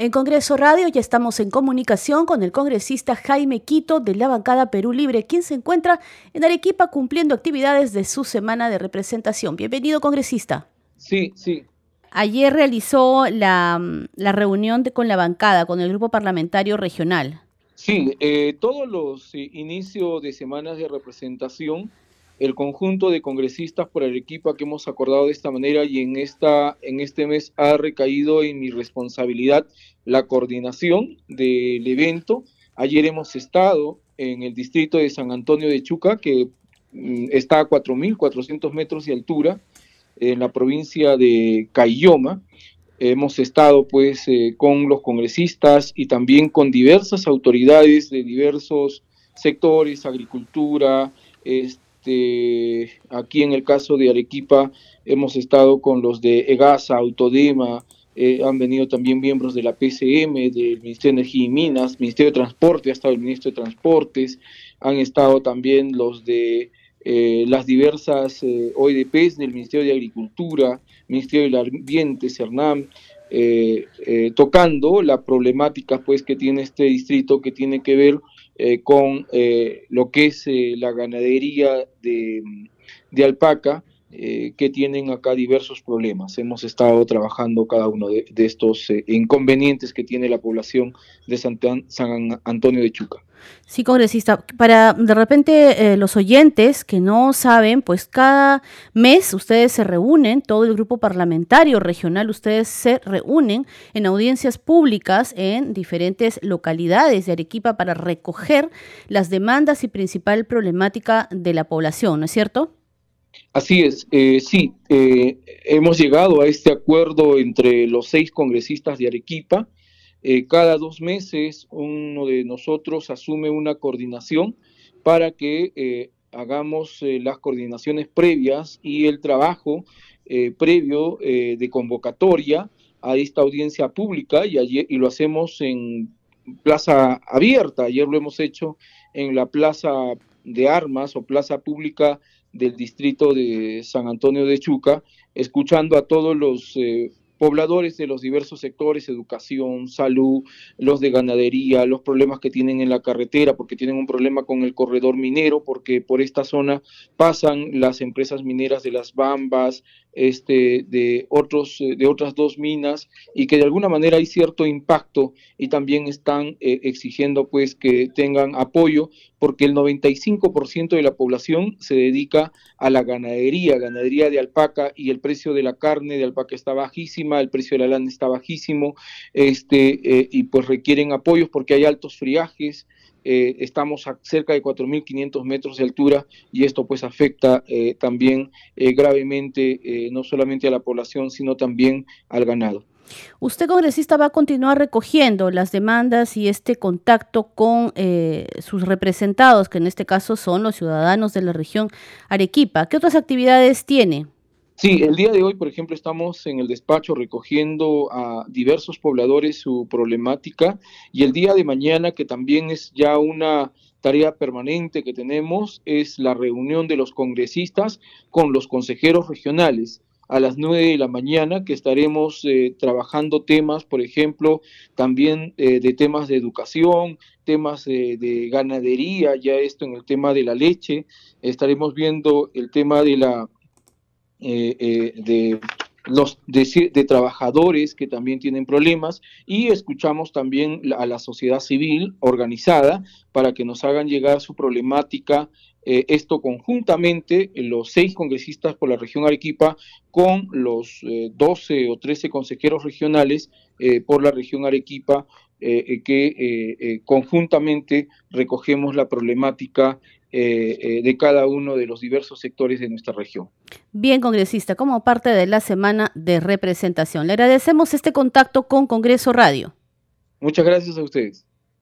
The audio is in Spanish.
En Congreso Radio ya estamos en comunicación con el congresista Jaime Quito de la bancada Perú Libre, quien se encuentra en Arequipa cumpliendo actividades de su semana de representación. Bienvenido, congresista. Sí, sí. Ayer realizó la, reunión con la bancada, con el grupo parlamentario regional. Sí, eh, todos los eh, inicios de semanas de representación el conjunto de congresistas por Arequipa que hemos acordado de esta manera y en, esta, en este mes ha recaído en mi responsabilidad la coordinación del evento. Ayer hemos estado en el distrito de San Antonio de Chuca, que mm, está a 4.400 metros de altura, en la provincia de Cayoma. Hemos estado pues eh, con los congresistas y también con diversas autoridades de diversos sectores, agricultura, este, este, aquí en el caso de Arequipa hemos estado con los de EGASA, Autodema, eh, han venido también miembros de la PCM, del Ministerio de Energía y Minas, Ministerio de Transporte, ha estado el Ministro de Transportes, han estado también los de eh, las diversas eh, OEDPs del Ministerio de Agricultura, Ministerio del Ambiente, CERNAM, tocando la problemática pues que tiene este distrito que tiene que ver eh, con eh, lo que es eh, la ganadería de, alpaca, que tienen acá diversos problemas. Hemos estado trabajando cada uno de, estos inconvenientes que tiene la población de San Antonio de Chuca. Sí, congresista, para de repente eh, los oyentes que no saben, pues cada mes ustedes se reúnen, todo el grupo parlamentario regional, ustedes se reúnen en audiencias públicas en diferentes localidades de Arequipa para recoger las demandas y principal problemática de la población, ¿no es cierto? Así es, eh, sí, eh, hemos llegado a este acuerdo entre los seis congresistas de Arequipa, eh, cada dos meses uno de nosotros asume una coordinación para que eh, hagamos las coordinaciones previas y el trabajo previo de convocatoria a esta audiencia pública y, y lo hacemos en plaza abierta. Ayer lo hemos hecho en la plaza de armas o plaza pública del distrito de San Antonio de Chuca, escuchando a todos los pobladores de los diversos sectores, educación, salud, los de ganadería, los problemas que tienen en la carretera, porque tienen un problema con el corredor minero, porque por esta zona pasan las empresas mineras de las Bambas, este, de, otros, eh, de otras dos minas, y que de alguna manera hay cierto impacto y también están eh, exigiendo pues que tengan apoyo, porque el 95% de la población se dedica a la ganadería, ganadería de alpaca, y el precio de la carne de alpaca está bajísimo, el precio de la lana está bajísimo, este, eh, y pues requieren apoyos porque hay altos friajes, eh, estamos a cerca de 4.500 metros de altura y esto pues afecta eh, también gravemente no solamente a la población, sino también al ganado. Usted, congresista, va a continuar recogiendo las demandas y este contacto con sus representados, que en este caso son los ciudadanos de la región Arequipa. ¿Qué otras actividades tiene? Sí, el día de hoy, por ejemplo, estamos en el despacho recogiendo a diversos pobladores su problemática y el día de mañana, que también es ya una tarea permanente que tenemos, es la reunión de los congresistas con los consejeros regionales. A las nueve de la mañana, que estaremos eh, trabajando temas, por ejemplo, también eh, de temas de educación, temas de ganadería, ya esto en el tema de la leche, estaremos viendo el tema de la eh, eh, de los de, trabajadores que también tienen problemas y escuchamos también a la sociedad civil organizada para que nos hagan llegar su problemática eh, esto conjuntamente los seis congresistas por la región Arequipa con los 12 o 13 consejeros regionales por la región Arequipa que conjuntamente recogemos la problemática eh, eh, de cada uno de los diversos sectores de nuestra región. Bien, congresista, como parte de la semana de representación, le agradecemos este contacto con Congreso Radio. Muchas gracias a ustedes.